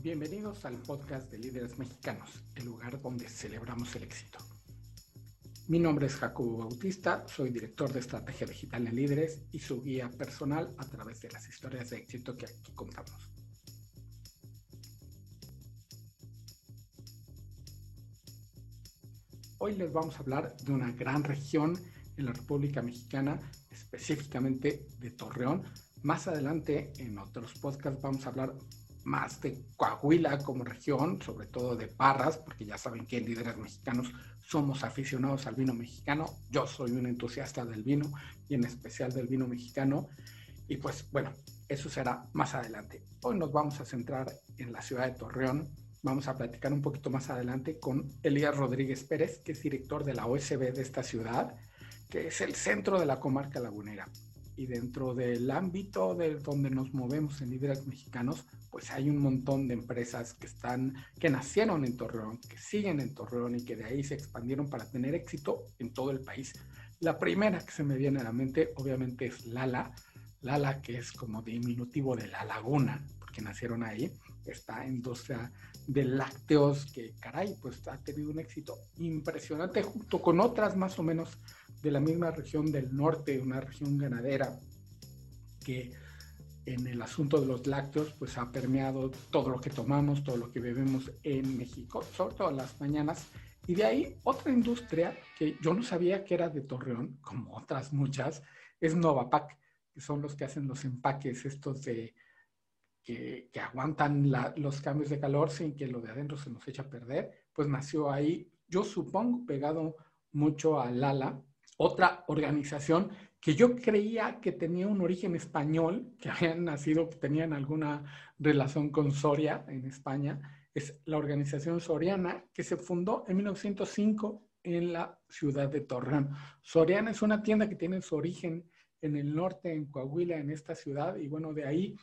Bienvenidos al podcast de Líderes Mexicanos, el lugar donde celebramos el éxito. Mi nombre es Jacobo Bautista, soy director de estrategia digital en Líderes y su guía personal a través de las historias de éxito que aquí contamos. Hoy les vamos a hablar de una gran región en la República Mexicana, específicamente de Torreón. Más adelante en otros podcasts vamos a hablar más de Coahuila como región, sobre todo de Parras, porque ya saben que líderes mexicanos somos aficionados al vino mexicano. Yo soy un entusiasta del vino y en especial del vino mexicano. Y pues bueno, eso será más adelante. Hoy nos vamos a centrar en la ciudad de Torreón. Vamos a platicar un poquito más adelante con Elías Rodríguez Pérez, que es director de la OSB de esta ciudad, que es el centro de la comarca lagunera y dentro del ámbito de donde nos movemos en líderes mexicanos, pues hay un montón de empresas que están, que nacieron en Torreón, que siguen en Torreón y que de ahí se expandieron para tener éxito en todo el país. La primera que se me viene a la mente, obviamente, es Lala. Lala, que es como diminutivo de la laguna, porque nacieron ahí. Esta industria de lácteos que, caray, pues ha tenido un éxito impresionante junto con otras más o menos de la misma región del norte, una región ganadera que en el asunto de los lácteos pues ha permeado todo lo que tomamos, todo lo que bebemos en México, sobre todo las mañanas. Y de ahí otra industria que yo no sabía que era de Torreón, como otras muchas, es Novapac, que son los que hacen los empaques estos de que, que aguantan los cambios de calor sin que lo de adentro se nos eche a perder, pues nació ahí, yo supongo, pegado mucho a Lala, otra organización que yo creía que tenía un origen español, que habían nacido, tenían alguna relación con Soria en España, es la organización Soriana, que se fundó en 1905 en la ciudad de Torreón. Soriana es una tienda que tiene su origen en el norte, en Coahuila, en esta ciudad, y bueno, de ahí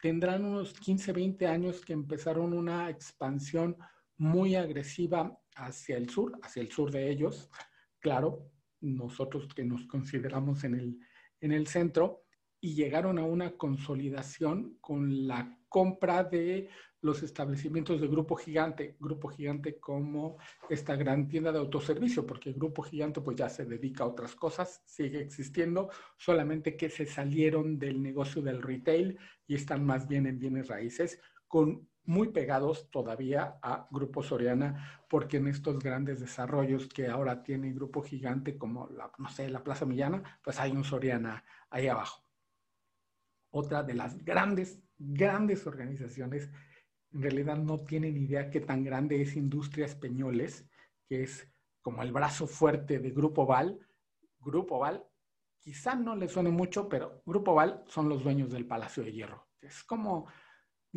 tendrán unos 15, 20 años que empezaron una expansión muy agresiva hacia el sur, hacia el sur de ellos, claro, nosotros que nos consideramos en el, en el centro, y llegaron a una consolidación con la compra de los establecimientos de Grupo Gigante, Grupo Gigante como esta gran tienda de autoservicio, porque Grupo Gigante pues ya se dedica a otras cosas, sigue existiendo, solamente que se salieron del negocio del retail y están más bien en bienes raíces, con muy pegados todavía a Grupo Soriana, porque en estos grandes desarrollos que ahora tiene Grupo Gigante, como la, no sé, la Plaza Millana, pues hay un Soriana ahí abajo. Otra de las grandes, grandes organizaciones, en realidad no tienen idea qué tan grande es Industrias Peñoles, que es como el brazo fuerte de Grupo Val. Grupo Val, quizá no le suene mucho, pero Grupo Val son los dueños del Palacio de Hierro. Es como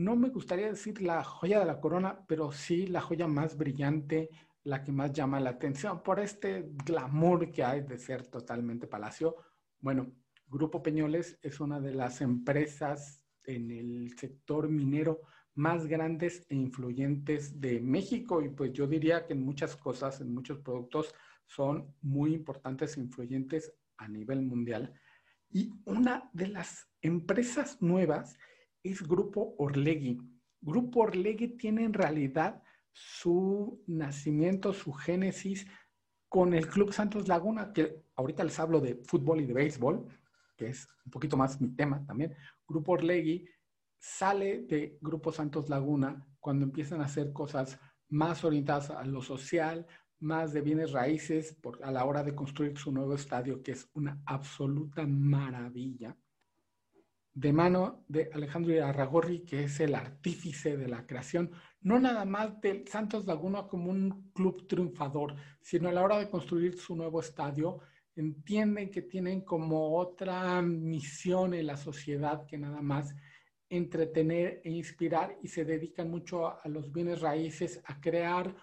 no me gustaría decir la joya de la corona, pero sí la joya más brillante, la que más llama la atención por este glamour que hay de ser totalmente palacio. Bueno, Grupo Peñoles es una de las empresas en el sector minero más grandes e influyentes de México y pues yo diría que en muchas cosas, en muchos productos son muy importantes e influyentes a nivel mundial. Y una de las empresas nuevas es Grupo Orlegui. Grupo Orlegui tiene en realidad su nacimiento, su génesis con el Club Santos Laguna, que ahorita les hablo de fútbol y de béisbol, que es un poquito más mi tema también. Grupo Orlegui sale de Grupo Santos Laguna cuando empiezan a hacer cosas más orientadas a lo social, más de bienes raíces a la hora de construir su nuevo estadio, que es una absoluta maravilla de mano de Alejandro Arragorri, que es el artífice de la creación, no nada más del Santos Laguna como un club triunfador, sino a la hora de construir su nuevo estadio, entienden que tienen como otra misión en la sociedad que nada más entretener e inspirar y se dedican mucho a los bienes raíces, a crear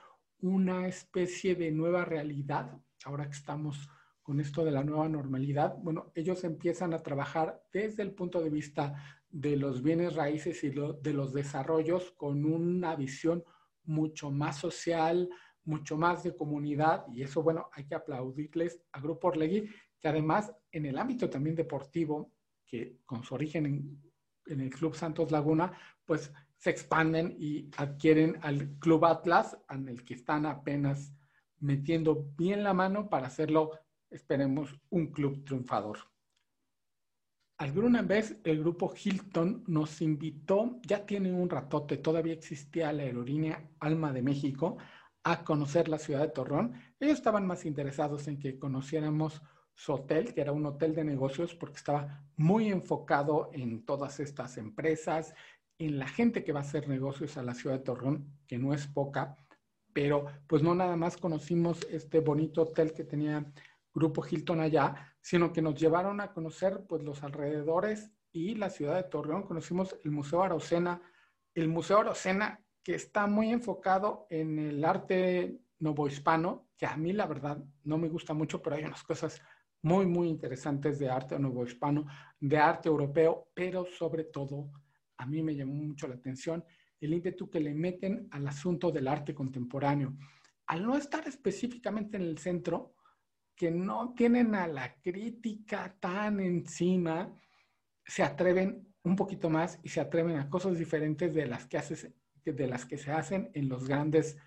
una especie de nueva realidad, ahora que estamos con esto de la nueva normalidad, bueno, ellos empiezan a trabajar desde el punto de vista de los bienes raíces y de los desarrollos con una visión mucho más social, mucho más de comunidad, y eso, bueno, hay que aplaudirles a Grupo Orlegui, que además en el ámbito también deportivo, que con su origen en el Club Santos Laguna, pues se expanden y adquieren al Club Atlas, en el que están apenas metiendo bien la mano para hacerlo, esperemos, un club triunfador. Alguna vez el grupo Hilton nos invitó, ya tiene un ratote, todavía existía la aerolínea Alma de México, a conocer la ciudad de Torreón. Ellos estaban más interesados en que conociéramos su hotel, que era un hotel de negocios, porque estaba muy enfocado en todas estas empresas, en la gente que va a hacer negocios a la ciudad de Torreón, que no es poca, pero pues no nada más conocimos este bonito hotel que tenía Grupo Hilton allá, sino que nos llevaron a conocer pues los alrededores y la ciudad de Torreón. Conocimos el Museo Arocena, el Museo Arocena que está muy enfocado en el arte novohispano, que a mí la verdad no me gusta mucho, pero hay unas cosas muy, muy interesantes de arte hispano, de arte europeo, pero sobre todo a mí me llamó mucho la atención el ímpetu que le meten al asunto del arte contemporáneo. Al no estar específicamente en el centro, que no tienen a la crítica tan encima, se atreven un poquito más y se atreven a cosas diferentes de las que, de las que se hacen en los grandes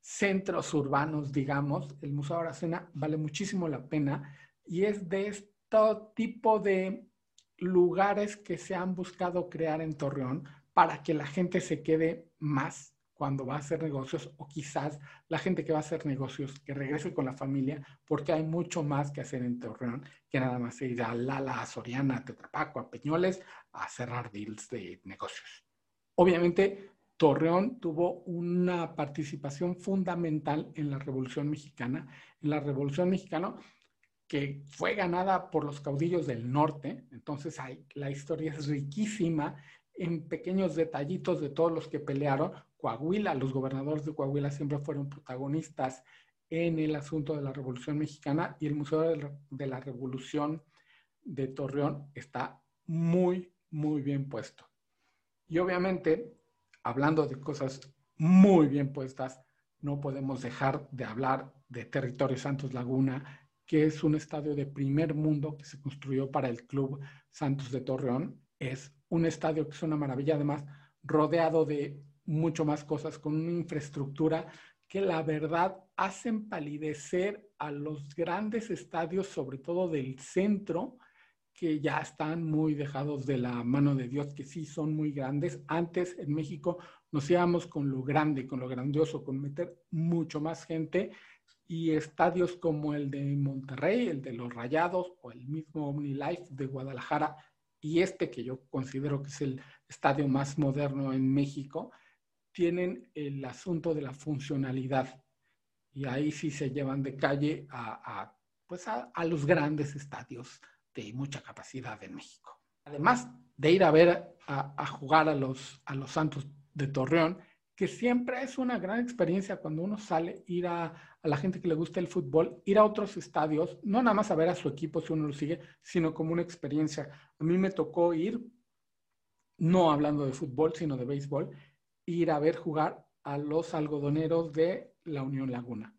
centros urbanos, digamos. El Museo Aracena vale muchísimo la pena y es de este tipo de lugares que se han buscado crear en Torreón para que la gente se quede más cuando va a hacer negocios o quizás la gente que va a hacer negocios que regrese con la familia porque hay mucho más que hacer en Torreón que nada más ir a Lala, a Soriana, a Tetrapaco, a Peñoles a cerrar deals de negocios. Obviamente Torreón tuvo una participación fundamental en la Revolución Mexicana. En la Revolución Mexicana que fue ganada por los caudillos del norte, entonces hay, la historia es riquísima en pequeños detallitos de todos los que pelearon. Coahuila, los gobernadores de Coahuila siempre fueron protagonistas en el asunto de la Revolución Mexicana y el Museo de la Revolución de Torreón está muy, muy bien puesto. Y obviamente, hablando de cosas muy bien puestas, no podemos dejar de hablar de Territorio Santos Laguna, que es un estadio de primer mundo que se construyó para el Club Santos de Torreón. Es un estadio que es una maravilla, además rodeado de mucho más cosas, con una infraestructura que la verdad hacen palidecer a los grandes estadios, sobre todo del centro, que ya están muy dejados de la mano de Dios, que sí son muy grandes. Antes en México nos íbamos con lo grande, con lo grandioso, con meter mucho más gente y estadios como el de Monterrey, el de los Rayados o el mismo OmniLife de Guadalajara y este que yo considero que es el estadio más moderno en México, tienen el asunto de la funcionalidad y ahí sí se llevan de calle a, pues a, los grandes estadios de mucha capacidad en México. Además de ir a ver a, a jugar a los, a los Santos de Torreón, que siempre es una gran experiencia cuando uno sale, ir a, la gente que le gusta el fútbol, ir a otros estadios, no nada más a ver a su equipo si uno lo sigue, sino como una experiencia. A mí me tocó ir, no hablando de fútbol, sino de béisbol, ir a ver jugar a los algodoneros de la Unión Laguna.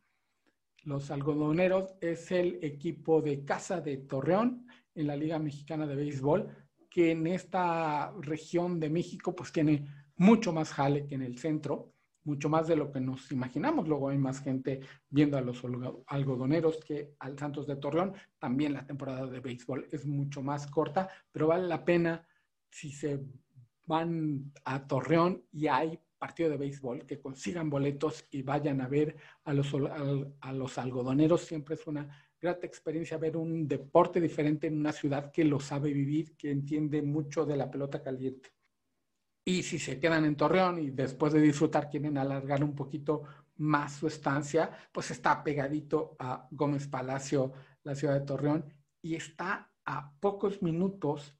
Los algodoneros es el equipo de casa de Torreón en la Liga Mexicana de Béisbol, que en esta región de México pues tiene mucho más jale que en el centro, mucho más de lo que nos imaginamos. Luego hay más gente viendo a los algodoneros que al Santos de Torreón. También la temporada de béisbol es mucho más corta, pero vale la pena si se van a Torreón y hay partido de béisbol, que consigan boletos y vayan a ver a los, a los algodoneros. Siempre es una grata experiencia ver un deporte diferente en una ciudad que lo sabe vivir, que entiende mucho de la pelota caliente. Y si se quedan en Torreón y después de disfrutar quieren alargar un poquito más su estancia, pues está pegadito a Gómez Palacio, la ciudad de Torreón, y está a pocos minutos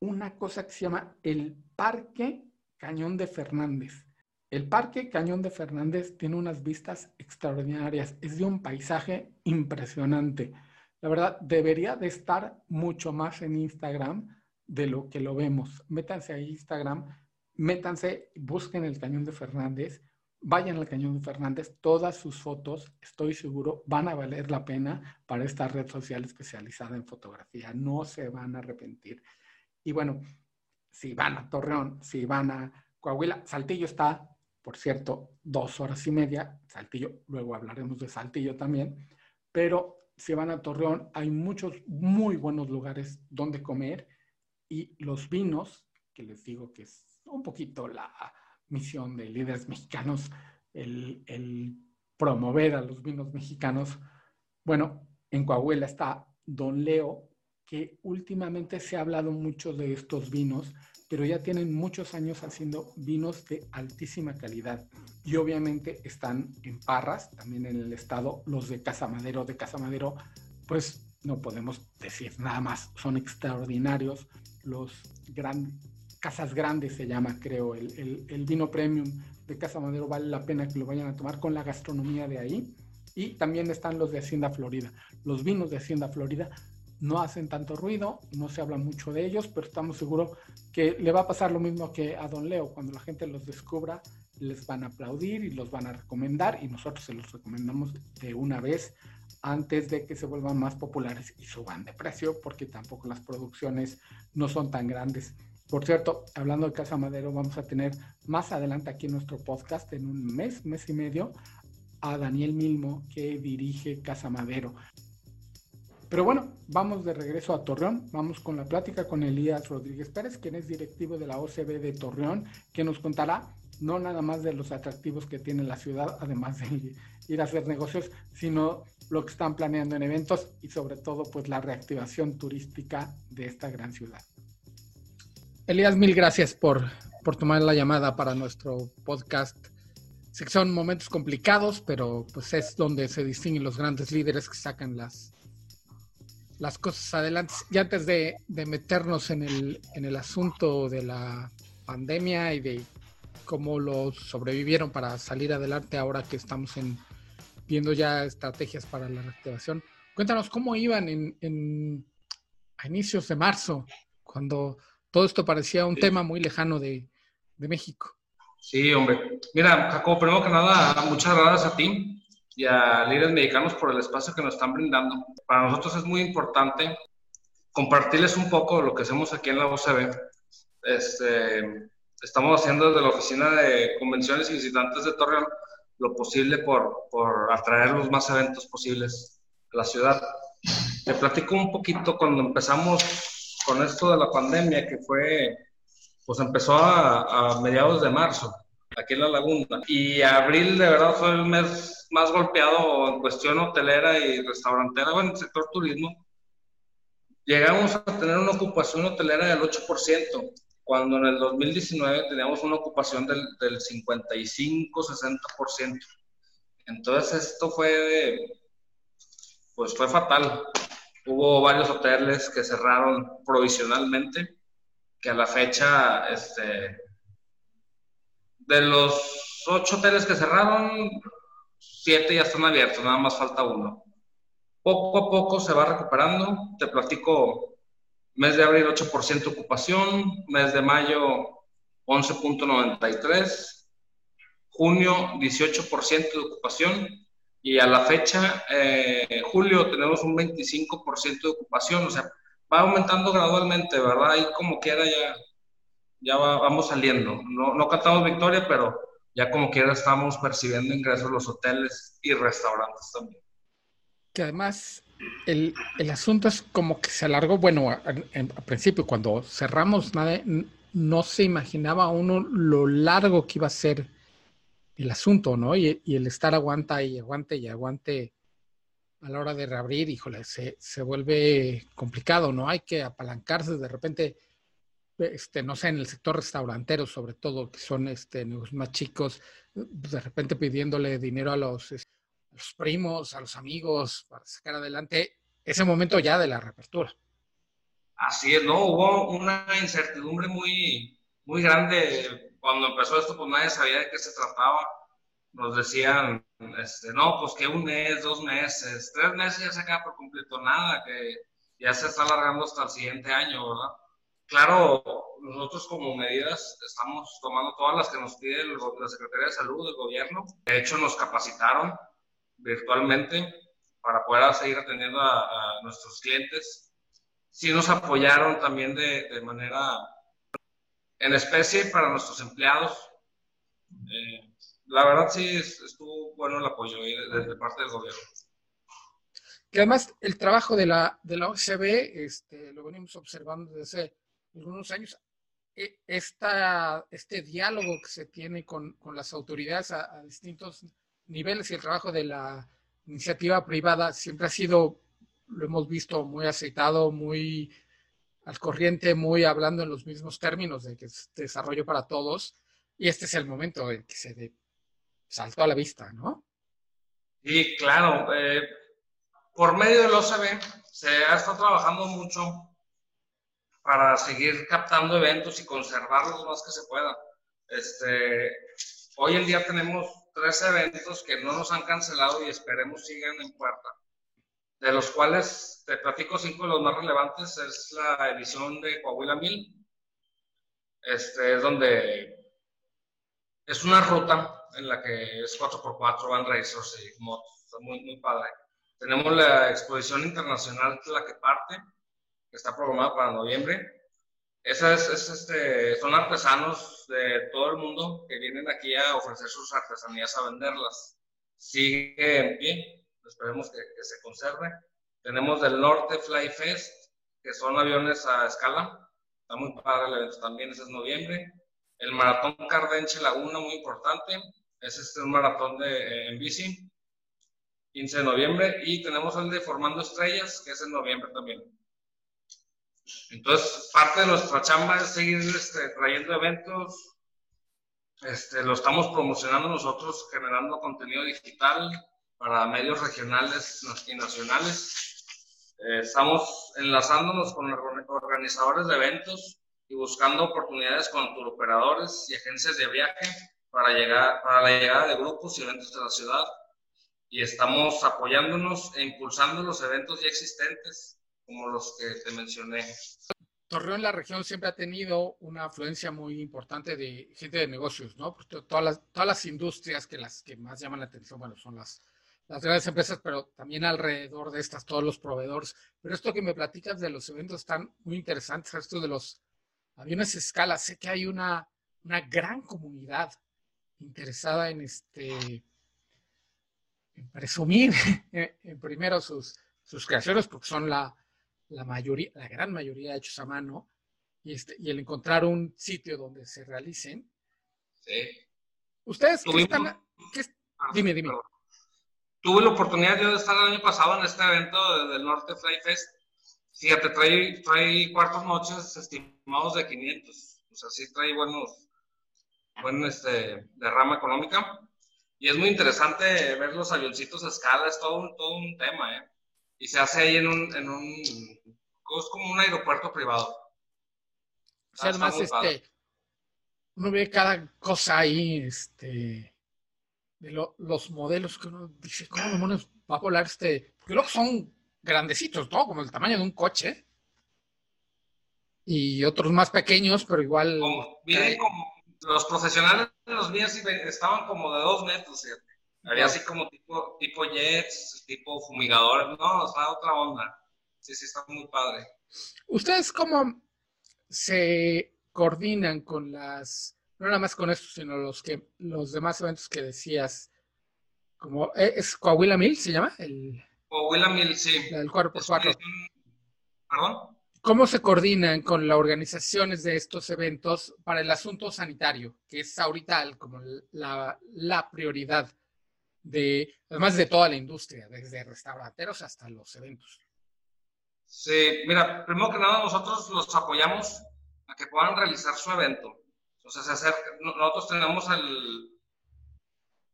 una cosa que se llama el Parque Cañón de Fernández. El Parque Cañón de Fernández tiene unas vistas extraordinarias, es de un paisaje impresionante. La verdad, debería de estar mucho más en Instagram de lo que lo vemos. Métanse a Instagram, métanse, busquen el Cañón de Fernández, vayan al Cañón de Fernández, todas sus fotos, estoy seguro, van a valer la pena para esta red social especializada en fotografía. No se van a arrepentir. Y bueno, si van a Torreón, si van a Coahuila, Saltillo está, por cierto, dos horas y media, Saltillo, luego hablaremos de Saltillo también, pero si van a Torreón hay muchos muy buenos lugares donde comer. Y los vinos, que les digo que es un poquito la misión de líderes mexicanos, el, promover a los vinos mexicanos. Bueno, en Coahuila está Don Leo, que últimamente se ha hablado mucho de estos vinos, pero ya tienen muchos años haciendo vinos de altísima calidad. Y obviamente están en Parras, también en el estado, los de Casa Madero. De Casa Madero, pues no podemos decir nada más, son extraordinarios. Los gran, Casas Grandes se llama, creo, el, el vino premium de Casa Madero vale la pena que lo vayan a tomar con la gastronomía de ahí. Y también están los de Hacienda Florida. Los vinos de Hacienda Florida no hacen tanto ruido, no se habla mucho de ellos, pero estamos seguros que le va a pasar lo mismo que a Don Leo. Cuando la gente los descubra, les van a aplaudir y los van a recomendar y nosotros se los recomendamos de una vez antes de que se vuelvan más populares y suban de precio, porque tampoco las producciones no son tan grandes. Por cierto, hablando de Casa Madero, vamos a tener más adelante aquí en nuestro podcast, en un mes, mes y medio, a Daniel Milmo, que dirige Casa Madero. Pero bueno, vamos de regreso a Torreón. Vamos con la plática con Elías Rodríguez Pérez, quien es directivo de la OCB de Torreón, que nos contará no nada más de los atractivos que tiene la ciudad, además de ir a hacer negocios, sino lo que están planeando en eventos y sobre todo pues la reactivación turística de esta gran ciudad. Elías, mil gracias por, por tomar la llamada para nuestro podcast. Sé que son momentos complicados, pero pues es donde se distinguen los grandes líderes que sacan las, las cosas adelante. Y antes de, meternos en el, en el asunto de la pandemia y de cómo lo sobrevivieron para salir adelante ahora que estamos en, viendo ya estrategias para la reactivación, cuéntanos cómo iban en, en a inicios de marzo, cuando todo esto parecía un tema muy lejano de, de, México. Sí, hombre. Mira, Jacobo, primero que nada, muchas gracias a ti y a líderes mexicanos por el espacio que nos están brindando. Para nosotros es muy importante compartirles un poco lo que hacemos aquí en la OCB. Este, estamos haciendo desde la Oficina de Convenciones y Visitantes de Torreón lo posible por, por atraer los más eventos posibles a la ciudad. Te platico un poquito cuando empezamos con esto de la pandemia que fue, pues empezó a, mediados de marzo, aquí en la laguna. Y abril de verdad fue el mes más golpeado en cuestión hotelera y restaurantera, bueno, en el sector turismo. Llegamos a tener una ocupación hotelera del 8%, cuando en el 2019 teníamos una ocupación del, del 55-60%. Entonces esto fue, pues fue fatal. Hubo varios hoteles que cerraron provisionalmente, que a la fecha, este, de los ocho hoteles que cerraron, siete ya están abiertos, nada más falta uno. Poco a poco se va recuperando. Te platico, mes de abril 8% ocupación, mes de mayo 11.93, junio 18% de ocupación, y a la fecha, eh, julio, tenemos un 25% de ocupación, o sea, va aumentando gradualmente, ¿verdad? Ahí como quiera ya, ya vamos saliendo. No, no cantamos victoria, pero ya como quiera estamos percibiendo ingresos los hoteles y restaurantes también. Que además el, el asunto es como que se alargó, bueno, al principio cuando cerramos, nada, no se imaginaba uno lo largo que iba a ser el asunto, ¿no? Y, el estar aguanta y aguante y aguante a la hora de reabrir, híjole, se, se vuelve complicado, ¿no? Hay que apalancarse de repente, este, no sé, en el sector restaurantero, sobre todo, que son este, más chicos, de repente pidiéndole dinero a los, a los primos, a los amigos, para sacar adelante ese momento ya de la reapertura. Así es, ¿no? Hubo una incertidumbre muy, muy grande cuando empezó esto, pues nadie sabía de qué se trataba. Nos decían, este, no, pues que un mes, dos meses, tres meses ya se acaba por completo, nada, que ya se está alargando hasta el siguiente año, ¿verdad? Claro, nosotros como medidas estamos tomando todas las que nos pide la Secretaría de Salud, del gobierno. De hecho, nos capacitaron virtualmente para poder seguir atendiendo a, nuestros clientes. Sí nos apoyaron también de, de manera en especie para nuestros empleados. Eh, la verdad sí estuvo bueno el apoyo desde parte del gobierno. Que además el trabajo de la, de la OCB, este, lo venimos observando desde algunos años, e, esta, este diálogo que se tiene con, con las autoridades a, distintos niveles y el trabajo de la iniciativa privada siempre ha sido, lo hemos visto, muy aceitado, muy al corriente, muy hablando en los mismos términos de que es desarrollo para todos. Y este es el momento en que se de, saltó a la vista, ¿no? Y claro, eh, por medio del OCB se ha estado trabajando mucho para seguir captando eventos y conservarlos lo más que se pueda. Este, hoy en día tenemos tres eventos que no nos han cancelado y esperemos sigan en puerta, de los cuales te platico cinco de los más relevantes. Es la edición de Coahuila 1000, este, es donde es una ruta en la que es 4x4, van racers y motos, muy, muy padre. Tenemos la exposición internacional La que parte, que está programada para noviembre. Esa es, este, son artesanos de todo el mundo que vienen aquí a ofrecer sus artesanías a venderlas. Sigue en pie, esperemos que, que se conserve. Tenemos del norte Fly Fest, que son aviones a escala. Está muy padre el evento también, ese es noviembre. El Maratón Cardenche Laguna, muy importante. Es este un maratón de, eh, en bici, 15 de noviembre. Y tenemos el de Formando Estrellas, que es en noviembre también. Entonces, parte de nuestra chamba es seguir este, trayendo eventos. Este, lo estamos promocionando nosotros, generando contenido digital para medios regionales y nacionales. Eh, estamos enlazándonos con organizadores de eventos y buscando oportunidades con turoperadores y agencias de viaje para, llegar, para la llegada de grupos y eventos de la ciudad. Y estamos apoyándonos e impulsando los eventos ya existentes, como los que te mencioné. Torreón, la región, siempre ha tenido una afluencia muy importante de gente de negocios, ¿no? todas las, todas las industrias que las que más llaman la atención, bueno, son las, las grandes empresas, pero también alrededor de estas, todos los proveedores. Pero esto que me platicas de los eventos están muy interesantes, esto de los aviones escala, sé que hay una, una gran comunidad interesada en este presumir en primero sus, sus creaciones, porque son la, la mayoría, la gran mayoría hechos a mano, y, este, y el encontrar un sitio donde se realicen. Sí. Ustedes, ¿qué están, ah, dime, dime. Tuve la oportunidad de estar el año pasado en este evento del Norte Fly Fest. Fíjate, trae, trae cuartos noches estimados de 500. O sea, sí trae buenos, buen este, derrama económica. Y es muy interesante ver los avioncitos a escala, es todo un, todo un tema, ¿eh? Y se hace ahí en un, en un, es como un aeropuerto privado. O sea, además, este, uno ve cada cosa ahí, este, de los modelos que uno dice, ¿cómo demonios va a volar este? Porque luego son grandecitos, ¿no? Como el tamaño de un coche. Y otros más pequeños, pero igual. Como, como los profesionales de los míos estaban como de dos metros, ¿cierto? Había así como tipo, tipo jets, tipo fumigadores, no, o sea, otra onda. Sí, sí, está muy padre. ¿Ustedes cómo se coordinan con las no nada más con esto, sino los que los demás eventos que decías, como eh, es Coahuila Mil, ¿se llama? El, Coahuila Mil, sí. El cuerpo cuatro. ¿Perdón? ¿Cómo se coordinan con las organizaciones de estos eventos para el asunto sanitario, que es ahorita como la, la prioridad de, además de toda la industria, desde restauranteros hasta los eventos? Sí, mira, primero que nada nosotros los apoyamos a que puedan realizar su evento. Entonces, nosotros tenemos el...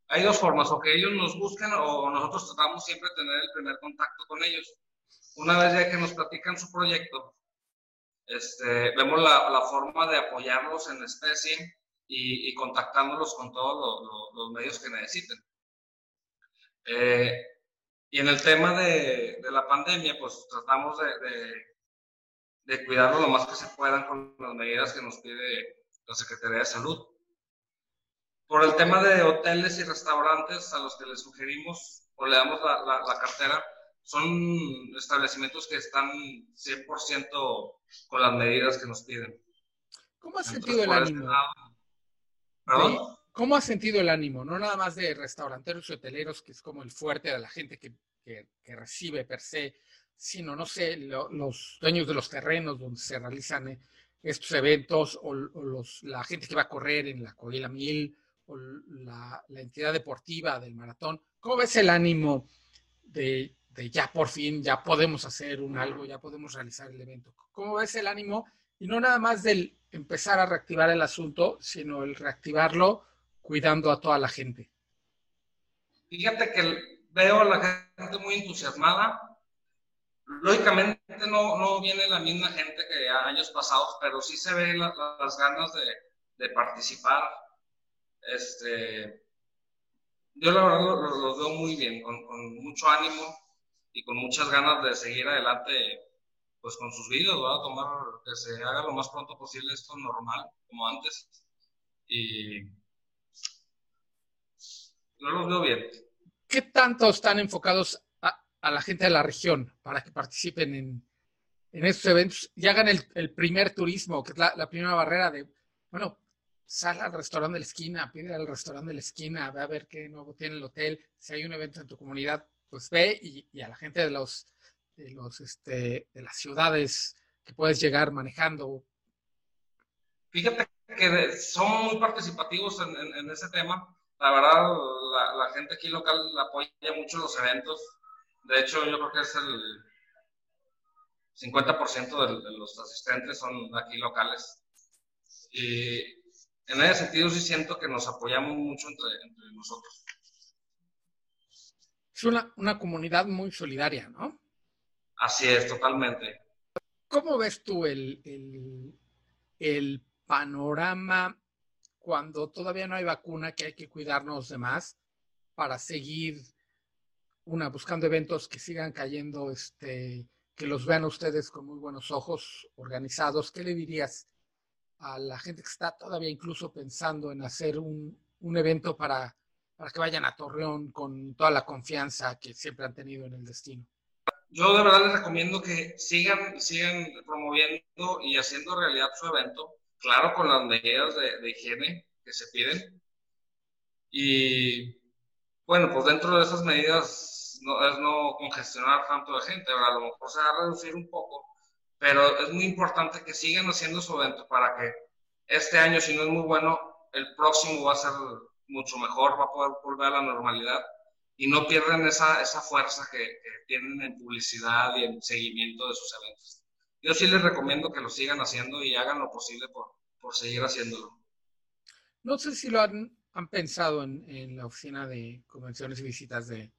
Hay dos formas, o que ellos nos busquen o nosotros tratamos siempre de tener el primer contacto con ellos. Una vez ya que nos platican su proyecto, este, vemos la, forma de apoyarlos en especie y contactándolos con todos los medios que necesiten. Eh, y en el tema de, de, la pandemia, pues tratamos de, de, de cuidarlo lo más que se puedan con las medidas que nos pide la Secretaría de Salud. Por el tema de hoteles y restaurantes a los que les sugerimos o le damos la, la, cartera, son establecimientos que están 100% con las medidas que nos piden. ¿Cómo has sentido el ánimo? ¿Cómo has sentido el ánimo? No nada más de restauranteros y hoteleros, que es como el fuerte de la gente que, recibe per se, sino, no sé, los dueños de los terrenos donde se realizan eh, estos eventos, o, los, la gente que va a correr en la Coahuila Mil, o la, entidad deportiva del maratón. ¿Cómo ves el ánimo de, de, ya por fin, ya podemos hacer un algo, ya podemos realizar el evento? ¿Cómo ves el ánimo? Y no nada más del empezar a reactivar el asunto, sino el reactivarlo cuidando a toda la gente. Fíjate que veo a la gente muy entusiasmada. Lógicamente no, no viene la misma gente que años pasados, pero sí se ven las ganas de, de, participar. Este, yo la verdad lo, veo muy bien, con, con, mucho ánimo y con muchas ganas de seguir adelante pues con sus vidas, a Tomar, que se haga lo más pronto posible esto normal, como antes. Y no los veo bien. ¿Qué tanto están enfocados a, la gente de la región para que participen en, en estos eventos y hagan el, primer turismo, que es la, primera barrera de, bueno, sal al restaurante de la esquina, pide al restaurante de la esquina, ve a ver qué nuevo tiene el hotel, si hay un evento en tu comunidad, pues ve y, a la gente de los, de los, este, de las ciudades que puedes llegar manejando. Fíjate que son muy participativos en ese tema la verdad, la, gente aquí local apoya mucho los eventos. De hecho, yo creo que es el 50% de, los asistentes son aquí locales. Y en ese sentido sí siento que nos apoyamos mucho entre, nosotros. Es una, una, comunidad muy solidaria, ¿no? Así es, totalmente. ¿Cómo ves tú el, el, el panorama cuando todavía no hay vacuna, que hay que cuidarnos de más para seguir una buscando eventos que sigan cayendo, este, que los vean ustedes con muy buenos ojos, organizados. ¿Qué le dirías a la gente que está todavía incluso pensando en hacer un, un evento para, para que vayan a Torreón con toda la confianza que siempre han tenido en el destino? Yo de verdad les recomiendo que sigan, sigan promoviendo y haciendo realidad su evento claro, con las medidas de, higiene que se piden. Y bueno, pues dentro de esas medidas no, es no congestionar tanto de gente, a lo mejor se va a reducir un poco, pero es muy importante que sigan haciendo su evento para que este año, si no es muy bueno, el próximo va a ser mucho mejor, va a poder volver a la normalidad y no pierden esa, esa fuerza que tienen en publicidad y en seguimiento de sus eventos yo sí les recomiendo que lo sigan haciendo y hagan lo posible por, por seguir haciéndolo. No sé si lo han, han pensado en, en, la oficina de convenciones y visitas de,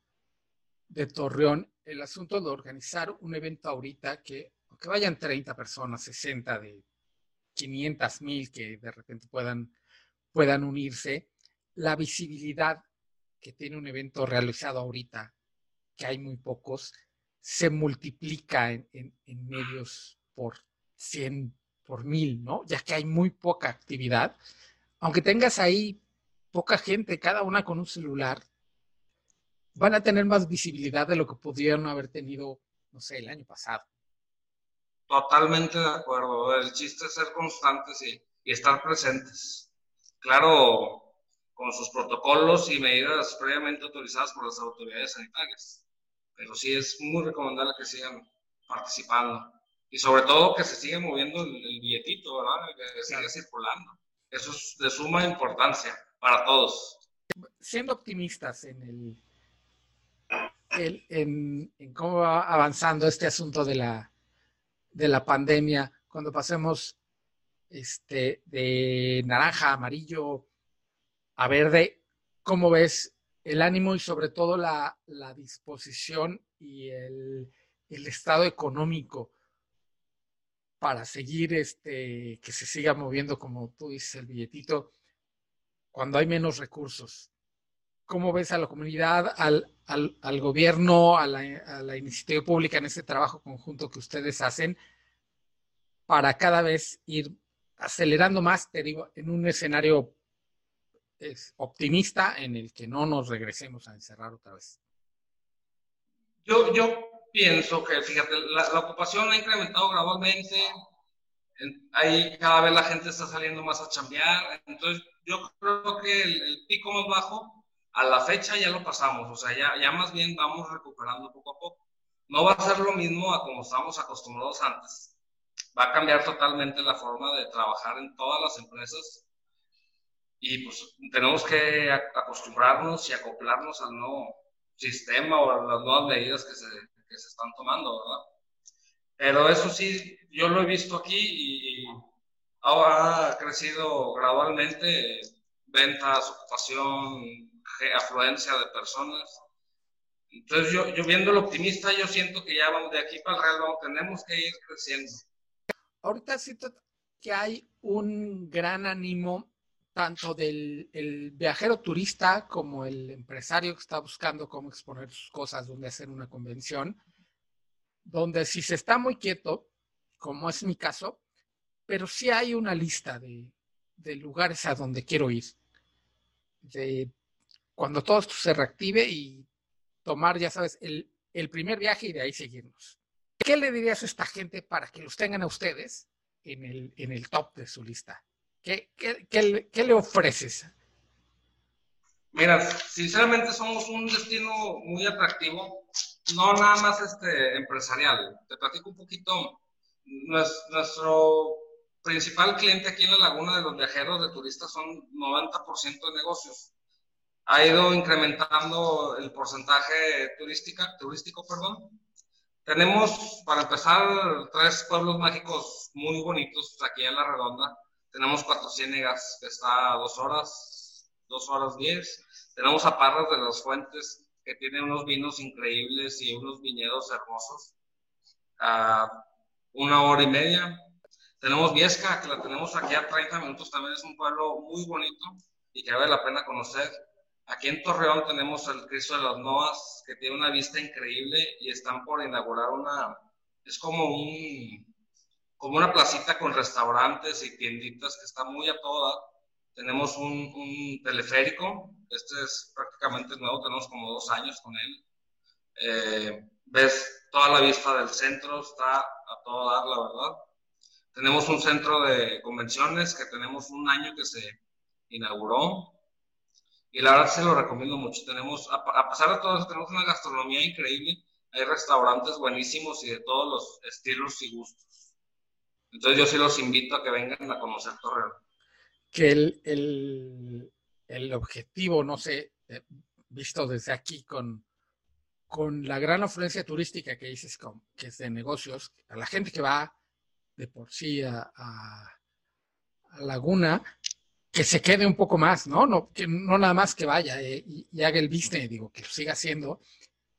de, Torreón, el asunto de organizar un evento ahorita que, que vayan 30 personas, 60 de 500 mil que de repente puedan, puedan unirse, la visibilidad que tiene un evento realizado ahorita, que hay muy pocos, se multiplica en, medios por 100, por mil, ¿no? Ya que hay muy poca actividad. Aunque tengas ahí poca gente, cada una con un celular, van a tener más visibilidad de lo que pudieron haber tenido, no sé, el año pasado. Totalmente de acuerdo. El chiste es ser constantes y estar presentes. Claro, con sus protocolos y medidas previamente autorizadas por las autoridades sanitarias pero sí es muy recomendable que sigan participando. Y sobre todo que se siga moviendo el, billetito, ¿verdad? Que siga circulando. Eso es de suma importancia para todos. Siendo optimistas en el, en, cómo va avanzando este asunto de la, de la pandemia, cuando pasemos este, de naranja a amarillo a verde, ¿cómo ves el ánimo y sobre todo la, disposición y el, estado económico para seguir este, que se siga moviendo, como tú dices, el billetito, cuando hay menos recursos. ¿Cómo ves a la comunidad, al, al, gobierno, a la, a iniciativa pública en ese trabajo conjunto que ustedes hacen para cada vez ir acelerando más, te digo, en un escenario es optimista en el que no nos regresemos a encerrar otra vez. Yo, yo pienso que, fíjate, la, ocupación ha incrementado gradualmente. ahí cada vez la gente está saliendo más a chambear. Entonces, yo creo que el, pico más bajo, a la fecha ya lo pasamos. O sea, ya, ya más bien vamos recuperando poco a poco. No va a ser lo mismo a como estábamos acostumbrados antes. Va a cambiar totalmente la forma de trabajar en todas las empresas. Y pues tenemos que acostumbrarnos y acoplarnos al nuevo sistema o a las nuevas medidas que se, que se están tomando, ¿verdad? Pero eso sí, yo lo he visto aquí y ha crecido gradualmente ventas, ocupación, afluencia de personas. Entonces, yo, yo viendo el optimista, yo siento que ya vamos de aquí para el real, tenemos que ir creciendo. Ahorita siento que hay un gran ánimo tanto del el viajero turista como el empresario que está buscando cómo exponer sus cosas, donde hacer una convención, donde si se está muy quieto, como es mi caso, pero sí hay una lista de, lugares a donde quiero ir. De cuando todo esto se reactive y tomar, ya sabes, el, primer viaje y de ahí seguirnos. ¿Qué le dirías a esta gente para que los tengan a ustedes en el, en el top de su lista? ¿Qué, qué le ofreces? Mira, sinceramente somos un destino muy atractivo no nada más este, empresarial. Te platico un poquito. Nuestro principal cliente aquí en la Laguna de los Viajeros de Turistas son 90% de negocios. Ha ido incrementando el porcentaje turística, turístico. Perdón. Tenemos, para empezar, tres pueblos mágicos muy bonitos aquí en La Redonda. Tenemos Cuatro Ciénegas, que está a dos horas, dos horas diez. Tenemos a Parras de las Fuentes, que tiene unos vinos increíbles y unos viñedos hermosos. A una hora y media. Tenemos Viesca, que la tenemos aquí a 30 minutos, también es un pueblo muy bonito y que vale la pena conocer. Aquí en Torreón tenemos el Cristo de las Noas, que tiene una vista increíble y están por inaugurar una, es como un, como una placita con restaurantes y tienditas que está muy a toda tenemos un, teleférico, este es prácticamente nuevo, tenemos como dos años con él. Eh, ves toda la vista del centro, está a todo dar, la verdad. Tenemos un centro de convenciones que tenemos un año que se inauguró y la verdad se lo recomiendo mucho. Tenemos, a, pesar de todo tenemos una gastronomía increíble, hay restaurantes buenísimos y de todos los estilos y gustos. Entonces yo sí los invito a que vengan a conocer Torreón que el, el, objetivo, no sé, eh, visto desde aquí con, con la gran afluencia turística que dices que es de negocios, a la gente que va de por sí a, Laguna, que se quede un poco más, ¿no? No, que no nada más que vaya eh, y, haga el business, digo, que lo siga haciendo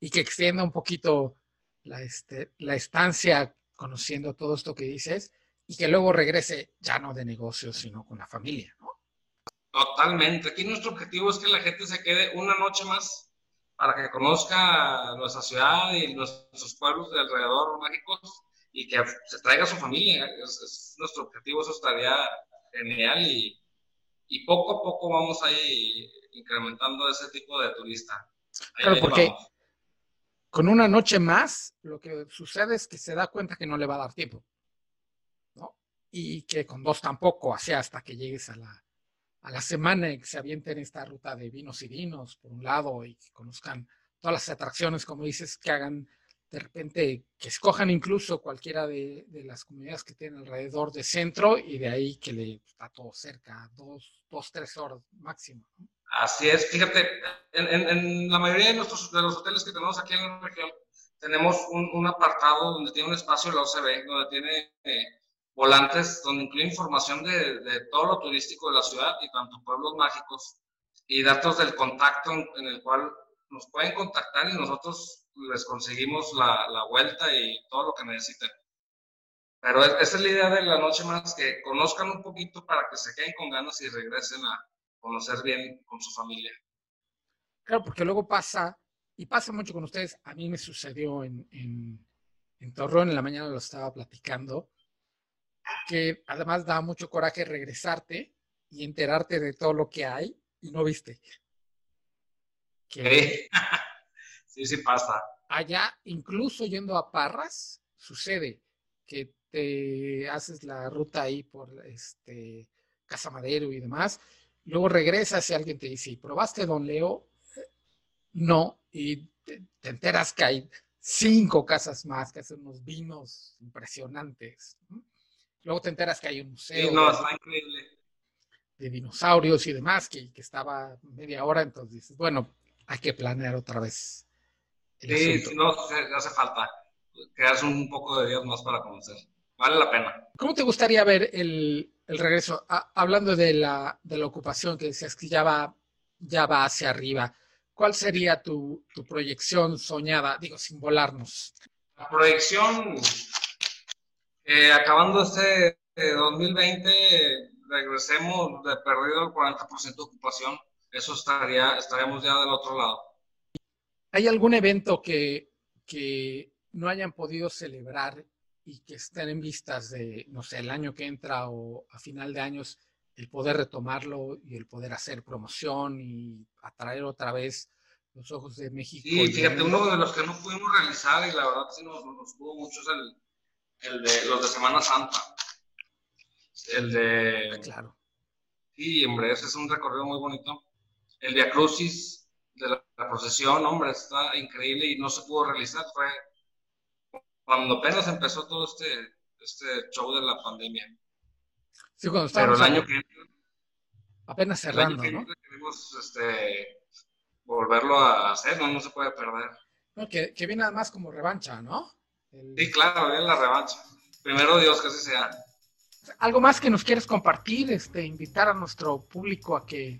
y que extienda un poquito la, este, la estancia conociendo todo esto que dices y que luego regrese ya no de negocios, sino con la familia, ¿no? Totalmente. Aquí nuestro objetivo es que la gente se quede una noche más para que conozca nuestra ciudad y nuestros pueblos de alrededor mágicos y que se traiga a su familia. Es, nuestro objetivo, eso estaría genial y, y, poco a poco vamos a ir incrementando ese tipo de turista. claro, porque con una noche más lo que sucede es que se da cuenta que no le va a dar tiempo y que con dos tampoco, así hasta que llegues a la, a la semana y que se avienten esta ruta de vinos y vinos, por un lado, y que conozcan todas las atracciones, como dices, que hagan de repente, que escojan incluso cualquiera de, de las comunidades que tienen alrededor de centro y de ahí que le está todo cerca, dos, dos tres horas máximo. Así es, fíjate, en, en, la mayoría de, nuestros, de los hoteles que tenemos aquí en la región, tenemos un, un apartado donde tiene un espacio la OCB, donde tiene eh, volantes donde incluye información de, de, todo lo turístico de la ciudad y tanto pueblos mágicos y datos del contacto en, el cual nos pueden contactar y nosotros les conseguimos la, la, vuelta y todo lo que necesiten. Pero esa es la idea de la noche más, que conozcan un poquito para que se queden con ganas y regresen a conocer bien con su familia. Claro, porque luego pasa, y pasa mucho con ustedes, a mí me sucedió en, en, en Torreón, en la mañana lo estaba platicando, que además da mucho coraje regresarte y enterarte de todo lo que hay y no viste. sí, sí pasa. Allá, incluso yendo a Parras, sucede que te haces la ruta ahí por este Casa Madero y demás, luego regresas y alguien te dice, ¿y probaste Don Leo? No, y te, enteras que hay cinco casas más que hacen unos vinos impresionantes. Luego te enteras que hay un museo de, dinosaurios y demás, que, que, estaba media hora, entonces dices, bueno, hay que planear otra vez. sí, si no, hace falta. Quedas un poco de días más para conocer. Vale la pena. ¿Cómo te gustaría ver el, el regreso? hablando de la, de la ocupación que decías que ya va, ya va hacia arriba. ¿Cuál sería tu, tu proyección soñada? Digo, sin volarnos. La proyección, eh, acabando este 2020, eh, regresemos de perdido el 40% de ocupación. Eso estaría, estaríamos ya del otro lado. ¿Hay algún evento que, que no hayan podido celebrar y que estén en vistas de, no sé, el año que entra o a final de años, el poder retomarlo y el poder hacer promoción y atraer otra vez los ojos de México. Sí, fíjate, uno de los que no pudimos realizar y la verdad sí nos, nos pudo mucho es el, el, de los de Semana Santa. El de... Ah, claro. Sí, hombre, ese es un recorrido muy bonito. El Via Crucis de la, la procesión, hombre, está increíble y no se pudo realizar. Fue cuando apenas empezó todo este, este show de la pandemia. Sí, cuando Pero el año que apenas cerrando, el año que ¿no? queremos este, volverlo a hacer, no, no se puede perder. No, que, que viene además como revancha, ¿no? El... Sí, claro, viene la revancha. Primero Dios que así sea. ¿Algo más que nos quieres compartir? Este, invitar a nuestro público a que,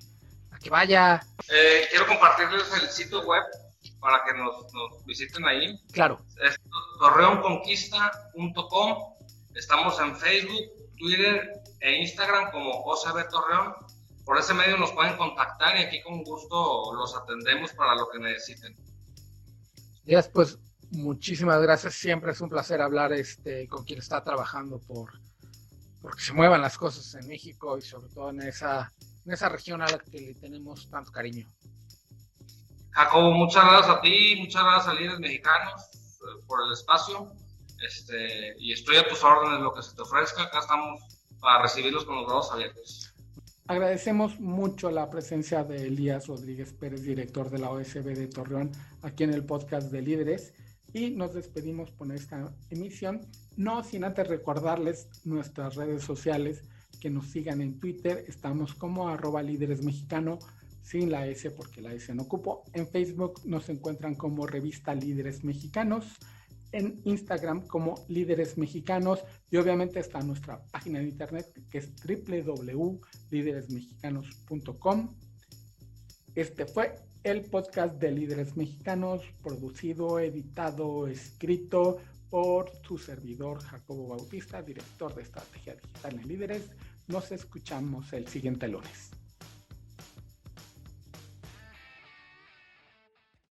a que vaya. Eh, quiero compartirles el sitio web para que nos, nos visiten ahí. Claro. Es torreonconquista.com. Estamos en Facebook, Twitter e Instagram como OCB Torreón. Por ese medio nos pueden contactar y aquí con gusto los atendemos para lo que necesiten. Ya pues muchísimas gracias. Siempre es un placer hablar este, con quien está trabajando por porque se muevan las cosas en México y sobre todo en esa, en esa región a la que le tenemos tanto cariño. Jacobo, muchas gracias a ti, muchas gracias a líderes mexicanos eh, por el espacio. Este, y estoy a tus órdenes, lo que se te ofrezca. Acá estamos para recibirlos con los brazos abiertos. Agradecemos mucho la presencia de Elías Rodríguez Pérez, director de la OSB de Torreón, aquí en el podcast de Líderes. Y nos despedimos por esta emisión, no sin antes recordarles nuestras redes sociales, que nos sigan en Twitter, estamos como arroba líderes mexicano, sin la S porque la S no ocupo. En Facebook nos encuentran como revista Líderes Mexicanos, en Instagram como Líderes Mexicanos y obviamente está nuestra página de internet que es www.lideresmexicanos.com. Este fue el podcast de Líderes Mexicanos, producido, editado, escrito por su servidor Jacobo Bautista, director de estrategia digital en Líderes. Nos escuchamos el siguiente lunes.